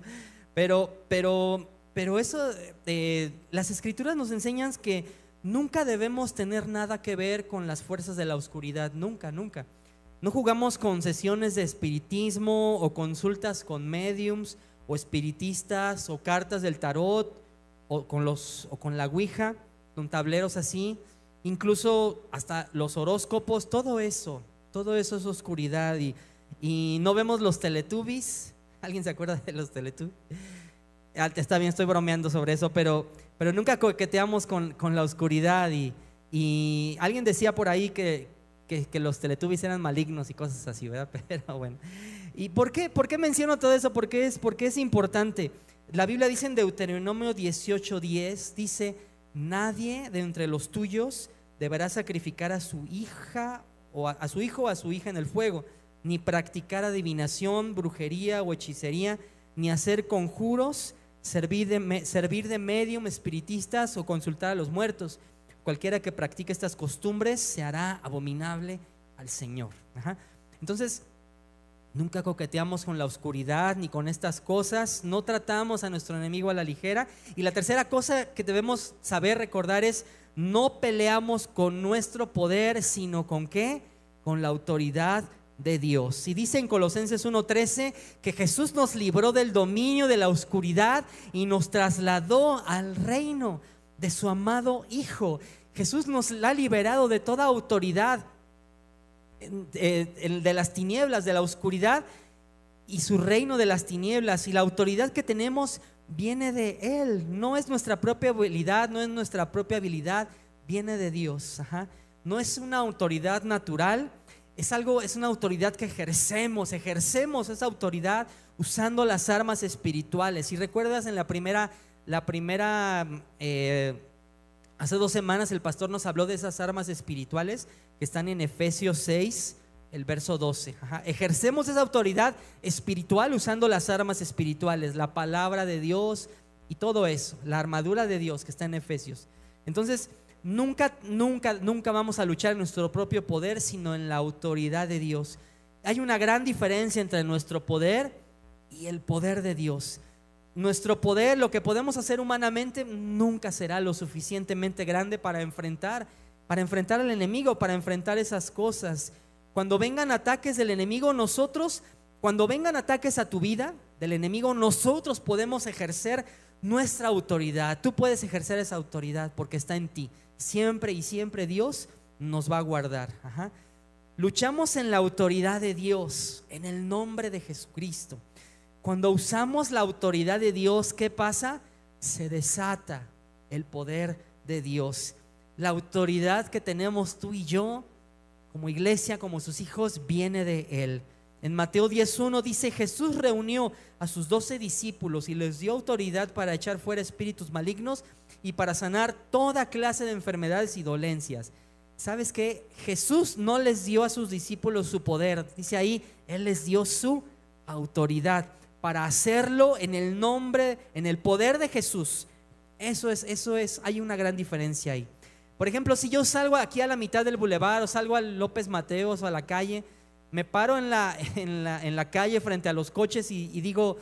pero, pero, pero eso, eh, las escrituras nos enseñan que nunca debemos tener nada que ver con las fuerzas de la oscuridad, nunca, nunca. No jugamos con sesiones de espiritismo o consultas con mediums o espiritistas o cartas del tarot o con, los, o con la Ouija, con tableros así, incluso hasta los horóscopos, todo eso, todo eso es oscuridad y, y no vemos los teletubbies ¿Alguien se acuerda de los Teletubbies? Ah, está bien, estoy bromeando sobre eso, pero, pero nunca coqueteamos con, con la oscuridad y, y, alguien decía por ahí que, que, los Teletubbies eran malignos y cosas así, ¿verdad? Pero bueno. ¿Y por qué, por qué menciono todo eso? Porque es, porque es importante. La Biblia dice en Deuteronomio 18:10, dice, nadie de entre los tuyos deberá sacrificar a su hija o a su hijo o a su hija en el fuego ni practicar adivinación, brujería o hechicería, ni hacer conjuros, servir de, servir de medium, espiritistas o consultar a los muertos. Cualquiera que practique estas costumbres se hará abominable al Señor. Entonces, nunca coqueteamos con la oscuridad ni con estas cosas, no tratamos a nuestro enemigo a la ligera. Y la tercera cosa que debemos saber recordar es, no peleamos con nuestro poder, sino con qué? Con la autoridad de Dios. Y dice en Colosenses 1:13 que Jesús nos libró del dominio de la oscuridad y nos trasladó al reino de su amado Hijo. Jesús nos ha liberado de toda autoridad de las tinieblas, de la oscuridad y su reino de las tinieblas. Y la autoridad que tenemos viene de Él. No es nuestra propia habilidad, no es nuestra propia habilidad, viene de Dios. No es una autoridad natural, es algo, es una autoridad que ejercemos, ejercemos esa autoridad usando las armas espirituales. Si recuerdas en la primera, la primera, eh, hace dos semanas el pastor nos habló de esas armas espirituales que están en Efesios 6, el verso 12. Ejercemos esa autoridad espiritual usando las armas espirituales, la palabra de Dios y todo eso, la armadura de Dios que está en Efesios. Entonces, nunca, nunca, nunca vamos a luchar en nuestro propio poder, sino en la autoridad de Dios. Hay una gran diferencia entre nuestro poder y el poder de Dios. Nuestro poder, lo que podemos hacer humanamente, nunca será lo suficientemente grande para enfrentar, para enfrentar al enemigo, para enfrentar esas cosas. Cuando vengan ataques del enemigo, nosotros, cuando vengan ataques a tu vida del enemigo, nosotros podemos ejercer nuestra autoridad. Tú puedes ejercer esa autoridad porque está en ti. Siempre y siempre Dios nos va a guardar. Luchamos en la autoridad de Dios, en el nombre de Jesucristo. Cuando usamos la autoridad de Dios, ¿qué pasa? Se desata el poder de Dios. La autoridad que tenemos tú y yo como iglesia, como sus hijos, viene de Él. En Mateo 10.1 dice, Jesús reunió a sus doce discípulos y les dio autoridad para echar fuera espíritus malignos y para sanar toda clase de enfermedades y dolencias. ¿Sabes qué? Jesús no les dio a sus discípulos su poder. Dice ahí, Él les dio su autoridad para hacerlo en el nombre, en el poder de Jesús. Eso es, eso es, hay una gran diferencia ahí. Por ejemplo, si yo salgo aquí a la mitad del bulevar o salgo al López Mateos o a la calle, me paro en la, en la, calle frente a los coches y, digo,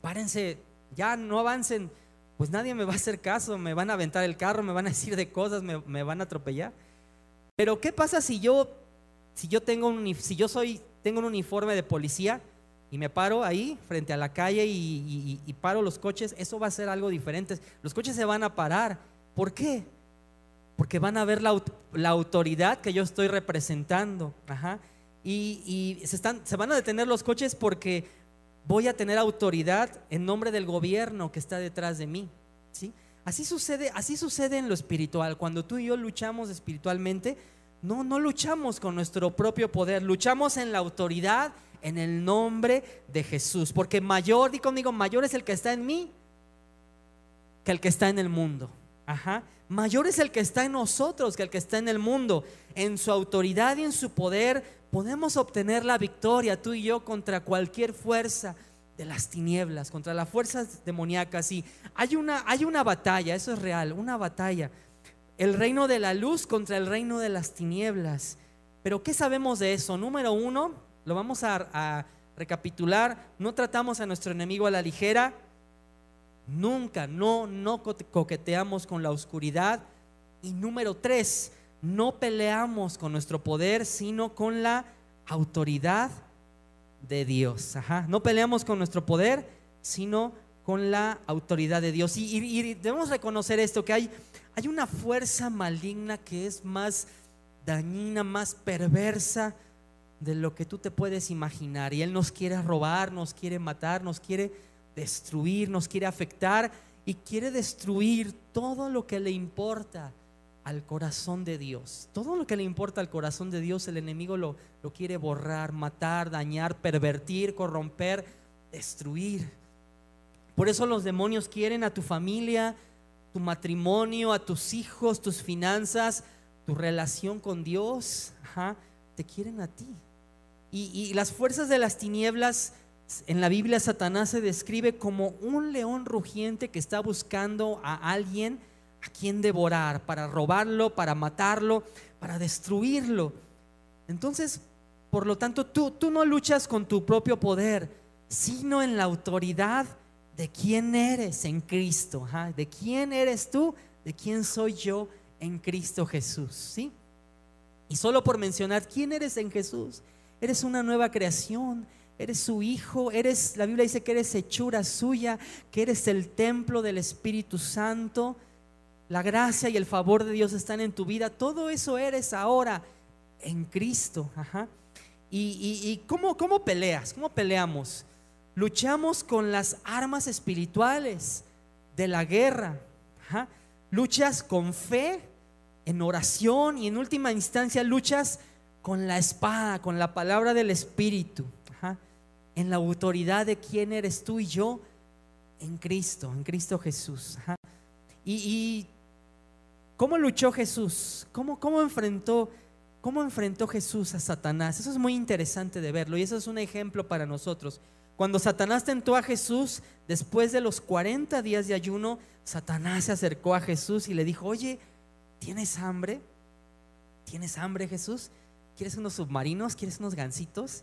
párense, ya no avancen, pues nadie me va a hacer caso, me van a aventar el carro, me van a decir de cosas, me, van a atropellar. Pero ¿qué pasa si yo, si yo tengo un, si yo soy, tengo un uniforme de policía y me paro ahí frente a la calle y, y paro los coches? Eso va a ser algo diferente. Los coches se van a parar. ¿Por qué? porque van a ver la, autoridad que yo estoy representando. Y, se, están, se van a detener los coches porque voy a tener autoridad en nombre del gobierno que está detrás de mí. ¿sí? Así, sucede, así sucede en lo espiritual. Cuando tú y yo luchamos espiritualmente, no, no luchamos con nuestro propio poder, luchamos en la autoridad, en el nombre de Jesús. Porque mayor, di conmigo, mayor es el que está en mí que el que está en el mundo. Ajá mayor es el que está en nosotros que el que está en el mundo. En su autoridad y en su poder podemos obtener la victoria, tú y yo, contra cualquier fuerza de las tinieblas, contra las fuerzas demoníacas. Y hay una, hay una batalla, eso es real, una batalla. El reino de la luz contra el reino de las tinieblas. Pero ¿qué sabemos de eso? Número uno, lo vamos a, recapitular, no tratamos a nuestro enemigo a la ligera, Nunca, no, no coqueteamos con la oscuridad. Y número tres, no peleamos con nuestro poder, sino con la autoridad de Dios. Ajá. No peleamos con nuestro poder, sino con la autoridad de Dios. Y, debemos reconocer esto, que hay, hay una fuerza maligna que es más dañina, más perversa de lo que tú te puedes imaginar. Y Él nos quiere robar, nos quiere matar, nos quiere destruir, nos quiere afectar y quiere destruir todo lo que le importa al corazón de Dios. Todo lo que le importa al corazón de Dios, el enemigo lo, lo quiere borrar, matar, dañar, pervertir, corromper, destruir. Por eso los demonios quieren a tu familia, tu matrimonio, a tus hijos, tus finanzas, tu relación con Dios. te quieren a ti. Y, y las fuerzas de las tinieblas en la Biblia Satanás se describe como un león rugiente que está buscando a alguien a quien devorar, para robarlo, para matarlo, para destruirlo. Entonces, por lo tanto, tú, tú no luchas con tu propio poder, sino en la autoridad de quién eres en Cristo. ¿De quién eres tú? ¿De quién soy yo en Cristo Jesús? ¿Sí? Y solo por mencionar quién eres en Jesús, eres una nueva creación eres su hijo, eres, la Biblia dice que eres hechura suya, que eres el templo del Espíritu Santo. La gracia y el favor de Dios están en tu vida. Todo eso eres ahora en Cristo. ¿Y, y, cómo, cómo peleas? ¿Cómo peleamos? Luchamos con las armas espirituales de la guerra. Luchas con fe, en oración y en última instancia luchas con la espada, con la palabra del Espíritu. En la autoridad de quién eres tú y yo en Cristo, en Cristo Jesús. Y, y, cómo luchó Jesús, cómo, cómo enfrentó cómo enfrentó Jesús a Satanás. Eso es muy interesante de verlo y eso es un ejemplo para nosotros. Cuando Satanás tentó a Jesús, después de los 40 días de ayuno, Satanás se acercó a Jesús y le dijo, oye, ¿tienes hambre? ¿Tienes hambre Jesús? ¿Quieres unos submarinos? ¿Quieres unos gansitos?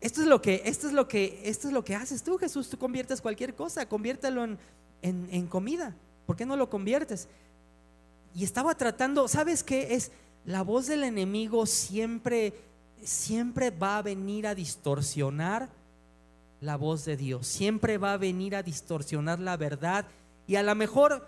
Esto es lo que, esto es lo que, esto es lo que haces tú, Jesús. Tú conviertes cualquier cosa, conviértelo en, en, en comida. ¿Por qué no lo conviertes? Y estaba tratando, ¿sabes qué? Es, la voz del enemigo siempre, siempre va a venir a distorsionar la voz de Dios. Siempre va a venir a distorsionar la verdad. Y a lo mejor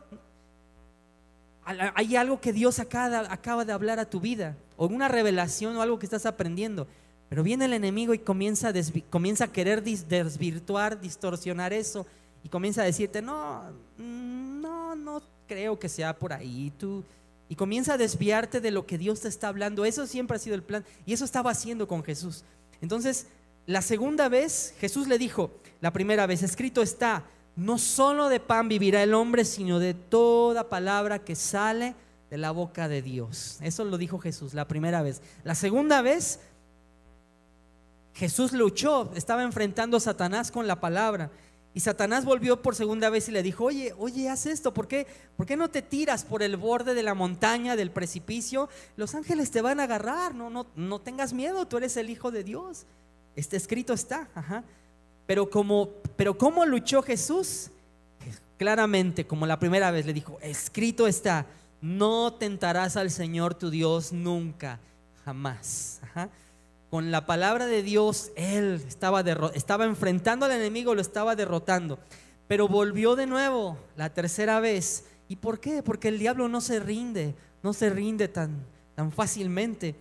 hay algo que Dios acaba, de hablar a tu vida, o una revelación o algo que estás aprendiendo. Pero viene el enemigo y comienza a, comienza a querer desvirtuar, distorsionar eso. Y comienza a decirte, no, mm, no, no creo que sea por ahí. Tú, y comienza a desviarte de lo que Dios te está hablando. Eso siempre ha sido el plan. Y eso estaba haciendo con Jesús. Entonces, la segunda vez, Jesús le dijo, la primera vez, escrito está, no solo de pan vivirá el hombre, sino de toda palabra que sale de la boca de Dios. Eso lo dijo Jesús la primera vez. La segunda vez, Jesús luchó, estaba enfrentando a Satanás con la palabra. Y Satanás volvió por segunda vez y le dijo, oye, oye, haz esto, ¿por qué, ¿por qué no te tiras por el borde de la montaña, del precipicio? Los ángeles te van a agarrar, no, no, no tengas miedo, tú eres el Hijo de Dios. Este escrito está, ajá. Pero como, pero ¿cómo luchó Jesús? Claramente, como la primera vez le dijo, escrito está, no tentarás al Señor tu Dios nunca, jamás. Ajá con la palabra de Dios, él estaba, estaba enfrentando al enemigo, lo estaba derrotando. Pero volvió de nuevo la tercera vez. ¿Y por qué? Porque el diablo no se rinde, no se rinde tan, tan fácilmente.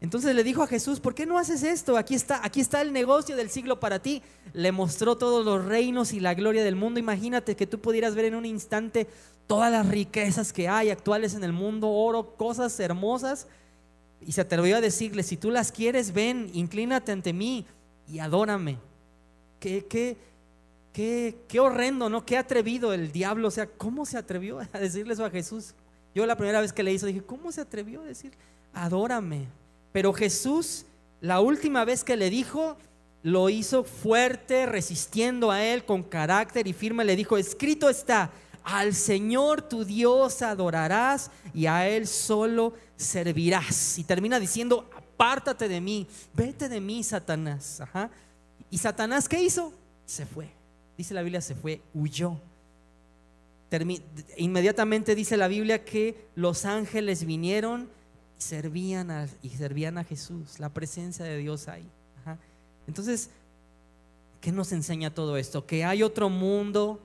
Entonces le dijo a Jesús, ¿por qué no haces esto? Aquí está, aquí está el negocio del siglo para ti. Le mostró todos los reinos y la gloria del mundo. Imagínate que tú pudieras ver en un instante todas las riquezas que hay actuales en el mundo, oro, cosas hermosas y se atrevió a decirle, si tú las quieres, ven, inclínate ante mí y adórame. Qué, qué, qué, qué horrendo, ¿no? Qué atrevido el diablo. O sea, ¿cómo se atrevió a decirle eso a Jesús? Yo la primera vez que le hizo dije, ¿cómo se atrevió a decir, adórame? Pero Jesús, la última vez que le dijo, lo hizo fuerte, resistiendo a él con carácter y firme. Le dijo, escrito está, al Señor tu Dios adorarás y a Él solo servirás. Y termina diciendo, apártate de mí, vete de mí, Satanás. ¿Y Satanás qué hizo? Se fue. Dice la Biblia, se fue, huyó. inmediatamente dice la Biblia que los ángeles vinieron servían a, y servían a Jesús, la presencia de Dios ahí. Entonces, ¿qué nos enseña todo esto? Que hay otro mundo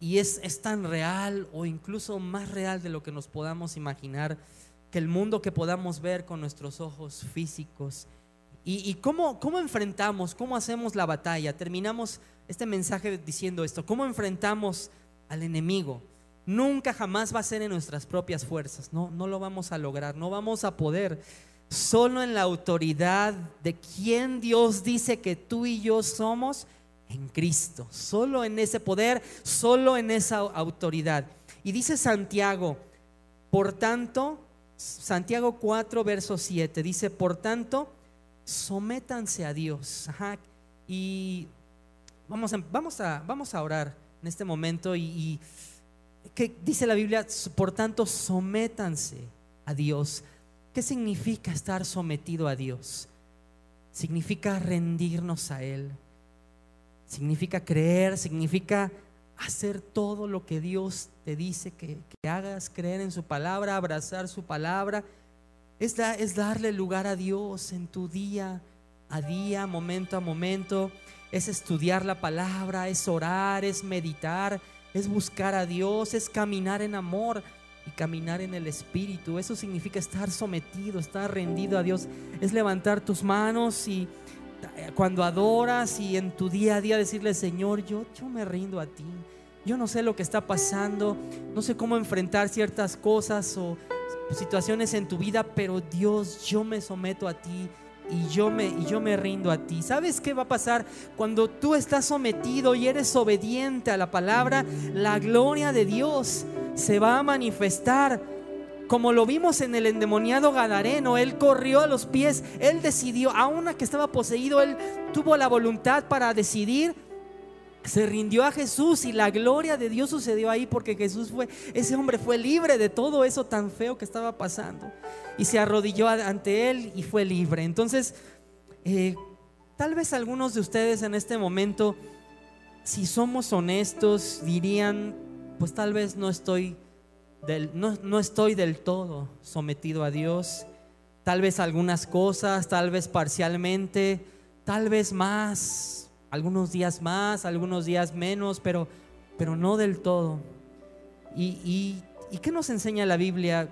y es, es tan real o incluso más real de lo que nos podamos imaginar que el mundo que podamos ver con nuestros ojos físicos. ¿Y, cómo, cómo, enfrentamos, cómo hacemos la batalla? Terminamos este mensaje diciendo esto, ¿cómo enfrentamos al enemigo? Nunca jamás va a ser en nuestras propias fuerzas, no, no lo vamos a lograr, no vamos a poder. Solo en la autoridad de quien Dios dice que tú y yo somos, en Cristo, solo en ese poder, solo en esa autoridad. Y dice Santiago, por tanto, Santiago 4, verso 7, dice, por tanto, sométanse a Dios. Y vamos a, vamos, a, vamos a orar en este momento y que dice la Biblia, por tanto, sométanse a Dios. ¿Qué significa estar sometido a Dios? Significa rendirnos a Él significa creer, significa hacer todo lo que Dios te dice que, hagas, creer en su palabra, abrazar su palabra. Es, es darle lugar a Dios en tu día a día, momento a momento. Es estudiar la palabra, es orar, es meditar, es buscar a Dios, es caminar en amor y caminar en el Espíritu. Eso significa estar sometido, estar rendido a Dios. Es levantar tus manos y cuando adoras y en tu día a día decirle, Señor, yo, yo me rindo a ti. Yo no sé lo que está pasando, no sé cómo enfrentar ciertas cosas o situaciones en tu vida, pero Dios, yo me someto a ti y yo me y yo me rindo a ti. ¿Sabes qué va a pasar cuando tú estás sometido y eres obediente a la palabra? La gloria de Dios se va a manifestar. Como lo vimos en el endemoniado Gadareno, él corrió a los pies, él decidió, aún a que estaba poseído, él tuvo la voluntad para decidir se rindió a Jesús y la gloria de Dios sucedió ahí porque Jesús fue, ese hombre fue libre de todo eso tan feo que estaba pasando y se arrodilló ante él y fue libre. Entonces, eh, tal vez algunos de ustedes en este momento, si somos honestos, dirían, pues tal vez no estoy no, no estoy del todo sometido a Dios. Tal vez algunas cosas, tal vez parcialmente, tal vez más algunos días más, algunos días menos, pero, pero no del todo. Y, y, qué nos enseña la Biblia?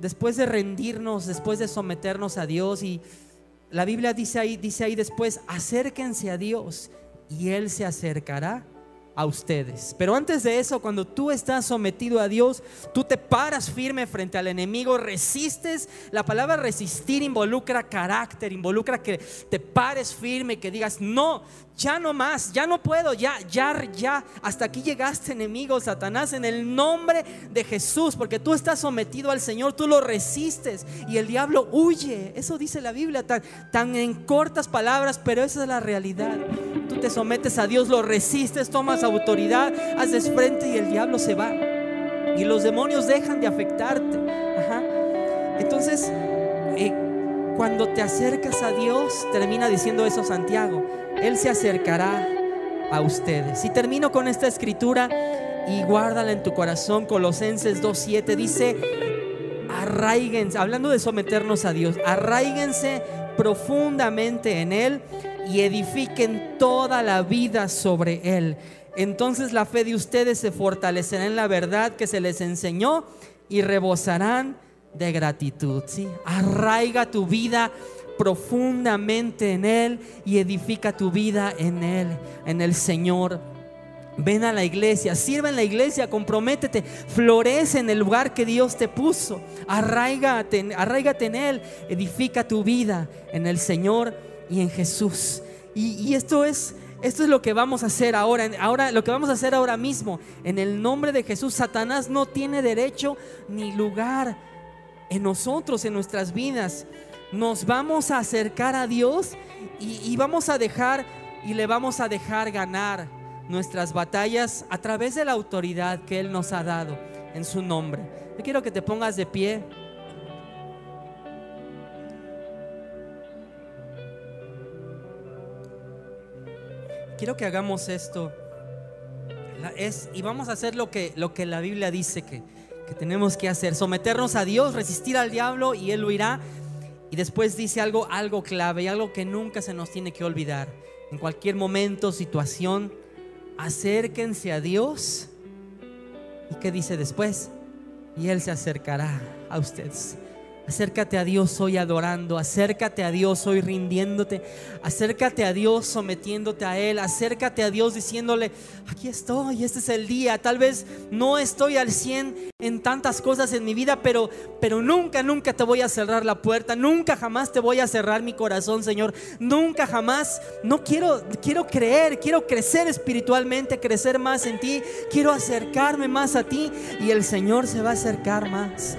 Después de rendirnos, después de someternos a Dios, y la Biblia dice ahí, dice ahí después, acérquense a Dios y Él se acercará a ustedes. Pero antes de eso, cuando tú estás sometido a Dios, tú te paras firme frente al enemigo, resistes. La palabra resistir involucra carácter, involucra que te pares firme, que digas, no, ya no más, ya no puedo, ya, ya, ya, hasta aquí llegaste enemigo, Satanás, en el nombre de Jesús, porque tú estás sometido al Señor, tú lo resistes y el diablo huye. Eso dice la Biblia, tan, tan en cortas palabras, pero esa es la realidad. Tú te sometes a Dios, lo resistes, tomas autoridad, haces frente y el diablo se va. Y los demonios dejan de afectarte. Entonces, eh, cuando te acercas a Dios, termina diciendo eso Santiago él se acercará a ustedes. Y termino con esta escritura y guárdala en tu corazón. Colosenses 2.7 dice, arraíguense, hablando de someternos a Dios, arraíguense profundamente en Él y edifiquen toda la vida sobre Él. Entonces la fe de ustedes se fortalecerá en la verdad que se les enseñó y rebosarán de gratitud. ¿sí? Arraiga tu vida profundamente en Él y edifica tu vida en Él, en el Señor. Ven a la iglesia, sirve en la iglesia, comprométete, florece en el lugar que Dios te puso, arraigate, arraigate en Él, edifica tu vida en el Señor y en Jesús. Y, esto es esto es lo que vamos a hacer ahora, ahora lo que vamos a hacer ahora mismo. En el nombre de Jesús, Satanás no tiene derecho ni lugar en nosotros, en nuestras vidas nos vamos a acercar a Dios y, vamos a dejar y le vamos a dejar ganar nuestras batallas a través de la autoridad que Él nos ha dado en su nombre. Yo quiero que te pongas de pie. Quiero que hagamos esto. Es, y vamos a hacer lo que, lo que la Biblia dice que, que tenemos que hacer. Someternos a Dios, resistir al diablo y Él lo irá. Y después dice algo, algo clave y algo que nunca se nos tiene que olvidar. En cualquier momento, situación, acérquense a Dios. ¿Y qué dice después? Y Él se acercará a ustedes. Acércate a Dios hoy adorando, acércate a Dios hoy rindiéndote, acércate a Dios sometiéndote a Él, acércate a Dios diciéndole, aquí estoy, este es el día, tal vez no estoy al 100 en tantas cosas en mi vida, pero, pero nunca, nunca te voy a cerrar la puerta, nunca jamás te voy a cerrar mi corazón, Señor, nunca jamás, no quiero, quiero creer, quiero crecer espiritualmente, crecer más en ti, quiero acercarme más a ti y el Señor se va a acercar más.